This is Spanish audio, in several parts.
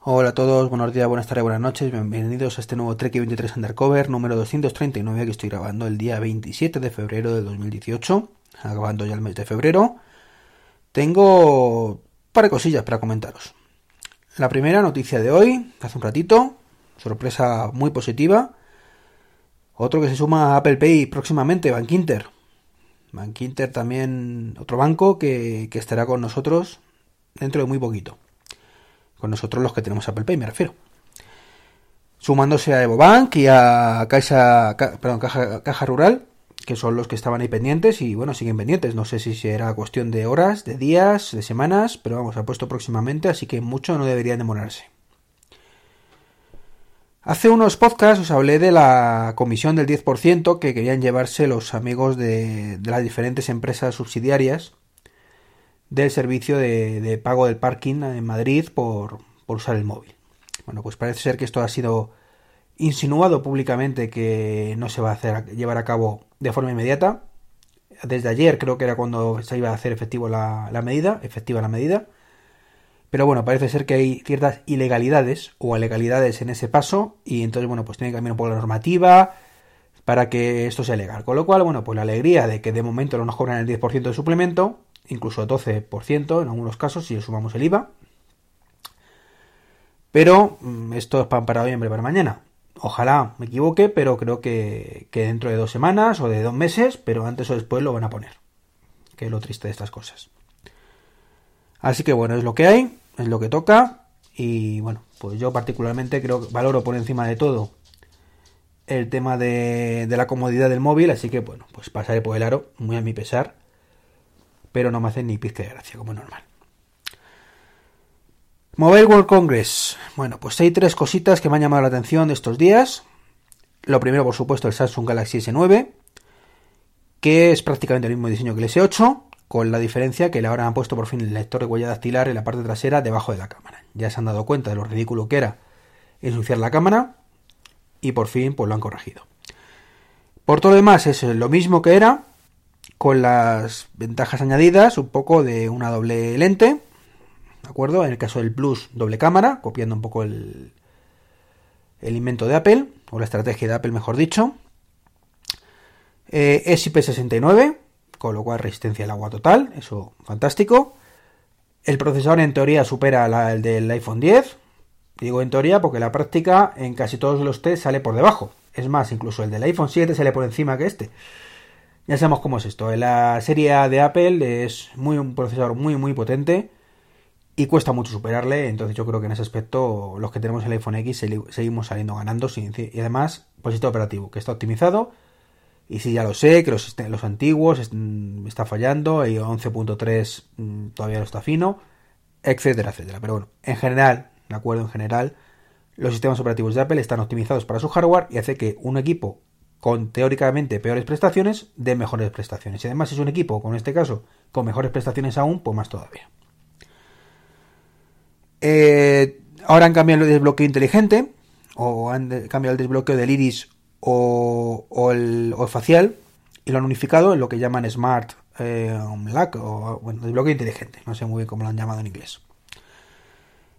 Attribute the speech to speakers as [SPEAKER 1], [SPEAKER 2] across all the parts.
[SPEAKER 1] Hola a todos, buenos días, buenas tardes, buenas noches, bienvenidos a este nuevo Trek 23 Undercover número 239 que estoy grabando el día 27 de febrero de 2018, acabando ya el mes de febrero. Tengo un par de cosillas para comentaros. La primera noticia de hoy, hace un ratito, sorpresa muy positiva. Otro que se suma a Apple Pay próximamente, Bank Inter. Bank Inter también, otro banco que estará con nosotros dentro de muy poquito. Con nosotros los que tenemos Apple Pay, me refiero. Sumándose a EvoBank y a Caixa, perdón, Caja, Rural, que son los que estaban ahí pendientes y bueno, siguen pendientes. No sé si será cuestión de horas, de días, de semanas, pero vamos, ha puesto próximamente, así que mucho no deberían demorarse. Hace unos podcasts os hablé de la comisión del 10% que querían llevarse los amigos de, de las diferentes empresas subsidiarias del servicio de, pago del parking en Madrid por, usar el móvil. Bueno, pues parece ser que esto ha sido insinuado públicamente que no se va a llevar a cabo de forma inmediata. Desde ayer creo que era cuando se iba a hacer efectivo la, medida, efectiva la medida. Pero bueno, parece ser que hay ciertas ilegalidades o ilegalidades en ese paso y entonces, bueno, pues tiene que cambiar un poco la normativa para que esto sea legal. Con lo cual, bueno, pues la alegría de que de momento no nos cobran el 10% de suplemento incluso 12% en algunos casos si le sumamos el IVA. Pero mm, esto es para hoy, hambre para mañana. Ojalá me equivoque, pero creo que, dentro de dos semanas o de dos meses, pero antes o después lo van a poner. Que es lo triste de estas cosas. Así que bueno, es lo que hay, es lo que toca. Y bueno, pues yo particularmente creo que valoro por encima de todo el tema de, de la comodidad del móvil. Así que bueno, pues pasaré por el aro, muy a mi pesar pero no me hacen ni pizca de gracia, como normal. Mobile World Congress. Bueno, pues hay tres cositas que me han llamado la atención de estos días. Lo primero, por supuesto, el Samsung Galaxy S9, que es prácticamente el mismo diseño que el S8, con la diferencia que le ahora han puesto por fin el lector de huella dactilar en la parte trasera debajo de la cámara. Ya se han dado cuenta de lo ridículo que era ensuciar la cámara y por fin pues lo han corregido. Por todo lo demás es lo mismo que era, con las ventajas añadidas, un poco de una doble lente, ¿de acuerdo? En el caso del Plus, doble cámara, copiando un poco el, el invento de Apple, o la estrategia de Apple, mejor dicho. Eh, es IP69, con lo cual resistencia al agua total, eso fantástico. El procesador en teoría supera el del iPhone 10. Digo en teoría porque la práctica en casi todos los test sale por debajo. Es más, incluso el del iPhone 7 sale por encima que este. Ya sabemos cómo es esto. La serie de Apple es muy un procesador muy muy potente y cuesta mucho superarle. Entonces yo creo que en ese aspecto los que tenemos el iPhone X seguimos saliendo ganando. Y además, pues sistema operativo que está optimizado. Y sí, ya lo sé, que los, los antiguos está fallando, y 11.3 mm, todavía no está fino, etcétera, etcétera. Pero bueno, en general, de acuerdo, en general, los sistemas operativos de Apple están optimizados para su hardware y hace que un equipo con teóricamente peores prestaciones de mejores prestaciones. Y además es un equipo, con este caso, con mejores prestaciones aún, pues más todavía. Eh, ahora han cambiado el desbloqueo inteligente, o han cambiado el desbloqueo del iris o, el, facial, y lo han unificado en lo que llaman Smart eh, Lock, o bueno, desbloqueo inteligente, no sé muy bien cómo lo han llamado en inglés.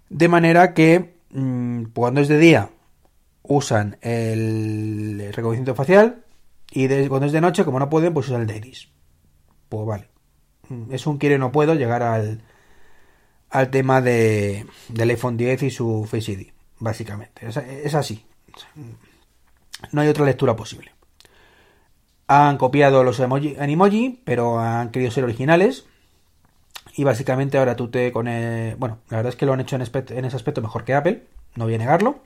[SPEAKER 1] De manera que mm, cuando es de día usan el reconocimiento facial y cuando es de noche, como no pueden, pues usan el de iris. Pues vale. Mm, es un quiere no puedo llegar al, al tema de, del iPhone 10 y su Face ID, básicamente. Es, así. No hay otra lectura posible. Han copiado los emoji, Animoji, pero han querido ser originales. Y básicamente ahora tú te con Bueno, la verdad es que lo han hecho en, en ese aspecto mejor que Apple, no voy a negarlo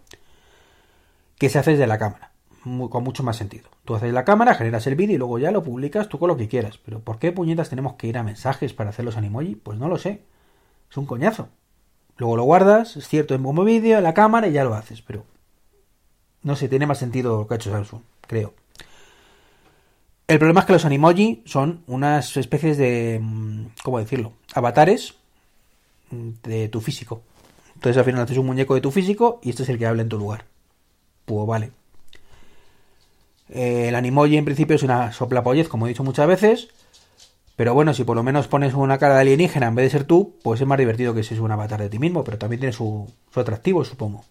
[SPEAKER 1] que se hace desde la cámara. con mucho más sentido. Tú haces la cámara, generas el vídeo y luego ya lo publicas tú con lo que quieras. Pero ¿por qué puñetas tenemos que ir a mensajes para hacer los animoji? Pues no lo sé. Es un coñazo. Luego lo guardas, es cierto, en como vídeo, en la cámara y ya lo haces. Pero no sé, tiene más sentido lo que ha hecho Samsung, creo. El problema es que los animoji son unas especies de. Mm, ¿Cómo decirlo? Avatares de tu físico. Entonces al final haces un muñeco de tu físico y este es el que habla en tu lugar pues vale. Eh, el Animoji en principio es una soplapollez, como he dicho muchas veces, Pero bueno, si por lo menos pones una cara de alienígena en vez de ser tú, pues es más divertido que si es un avatar de ti mismo, pero también tiene su, su atractivo, supongo.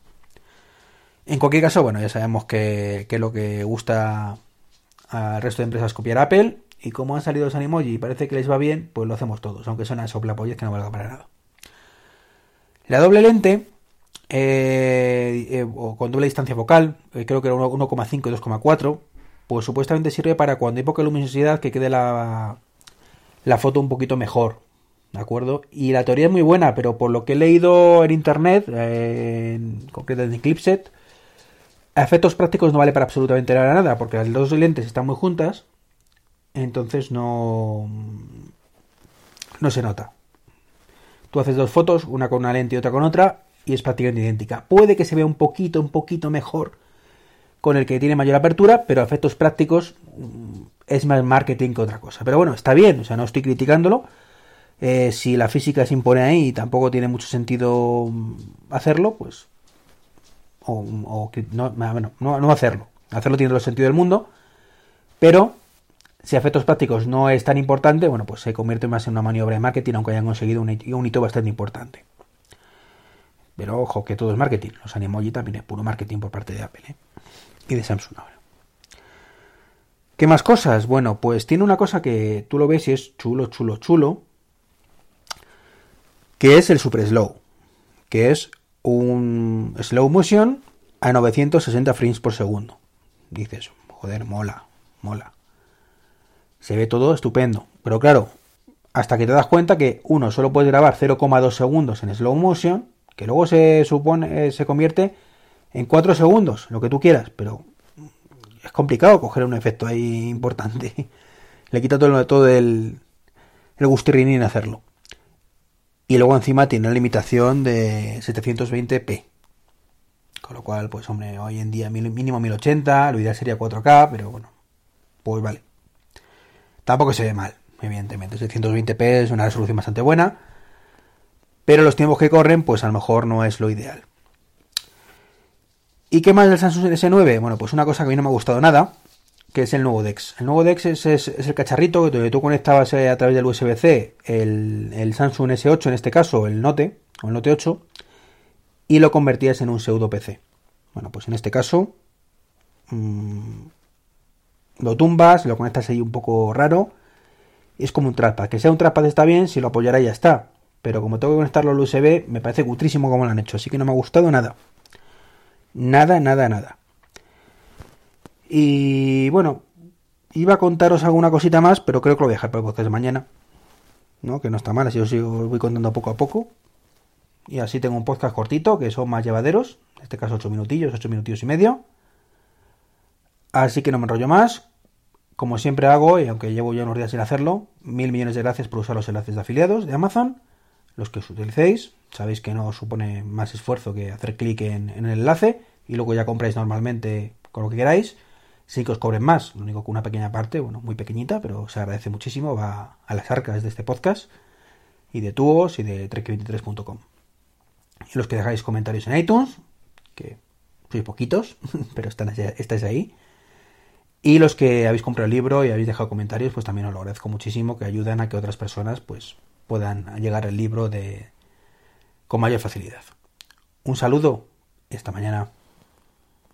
[SPEAKER 1] En cualquier caso, bueno, ya sabemos que, que lo que gusta al resto de empresas copiar Apple, y como han salido los Animoji y parece que les va bien, pues lo hacemos todos, aunque suena soplapollas que no valga para nada. La doble lente, eh, eh, o con doble distancia focal, eh, creo que era 1,5 y 2,4, pues supuestamente sirve para cuando hay poca luminosidad que quede la, la foto un poquito mejor, ¿de acuerdo? Y la teoría es muy buena, pero por lo que he leído en internet, en concreto en Eclipse, a efectos prácticos no vale para absolutamente nada, porque las dos lentes están muy juntas, entonces no, no se nota. Tú haces dos fotos, una con una lente y otra con otra, y es prácticamente idéntica. Puede que se vea un poquito, un poquito mejor con el que tiene mayor apertura, pero a efectos prácticos mm, es más marketing que otra cosa. Pero bueno, está bien, o sea, no estoy criticándolo. Eh, si la física se impone ahí y tampoco tiene mucho sentido mm, hacerlo, pues. O, no, no, no, hacerlo. Hacerlo tiene todo el sentido del mundo. Pero si a efectos prácticos no es tan importante, bueno, pues se convierte más en una maniobra de marketing, aunque hayan conseguido un hito bastante importante. Pero ojo, que todo es marketing. Los Animoji también es puro marketing por parte de Apple ¿eh? y de Samsung ahora. ¿Qué más cosas? Bueno, pues tiene una cosa que tú lo ves y es chulo, chulo, chulo. Que es el Super Slow. Que es un slow motion a 960 frames por segundo. Dices, joder, mola, mola. Se ve todo estupendo. Pero claro, hasta que te das cuenta que uno solo puede grabar 0,2 segundos en slow motion, que luego se supone eh, se convierte en 4 segundos, lo que tú quieras, pero es complicado coger un efecto ahí importante. Le quita todo, todo el, el gustirrinín hacerlo. Y luego encima tiene la limitación de 720p. Con lo cual, pues hombre, hoy en día mínimo 1080, lo ideal sería 4K, pero bueno, pues vale. Tampoco se ve mal, evidentemente. 720p es una resolución bastante buena. Pero los tiempos que corren, pues a lo mejor no es lo ideal. ¿Y qué más del Samsung S9? Bueno, pues una cosa que a mí no me ha gustado nada, que es el nuevo DeX. El nuevo DeX es, el cacharrito donde tú conectabas eh, a través del USB-C el, Samsung S8, en este caso el Note, o el Note 8, y lo convertías en un pseudo PC. Bueno, pues en este caso mmm, lo tumbas, lo conectas ahí un poco raro, es como un trackpad. Que sea un trackpad está bien, si lo apoyara ya está. Pero como tengo que conectarlo al USB, me parece cutrísimo como lo han hecho, así que no me ha gustado nada. Nada, nada, nada. Y bueno, iba a contaros alguna cosita más, pero creo que lo voy a dejar para el podcast de mañana. ¿no? Que no está mal, así os, voy contando poco a poco. Y así tengo un podcast cortito, que son más llevaderos. En este caso 8 minutillos, 8 minutillos y medio. Así que no me enrollo más. Como siempre hago, y aunque llevo ya unos días sin hacerlo, mil millones de gracias por usar los enlaces de afiliados de Amazon. Los que os utilicéis, sabéis que no supone más esfuerzo que hacer clic en, el enlace y luego ya compráis normalmente con lo que queráis. Sí que os cobren más, lo único que una pequeña parte, bueno, muy pequeñita, pero se agradece muchísimo, va a las arcas de este podcast y de Tuos y de trek23.com. Y los que dejáis comentarios en iTunes, que sois poquitos, pero están, estáis ahí. Y los que habéis comprado el libro y habéis dejado comentarios, pues también os lo agradezco muchísimo, que ayudan a que otras personas pues puedan llegar al libro de con mayor facilidad. Un saludo y hasta mañana.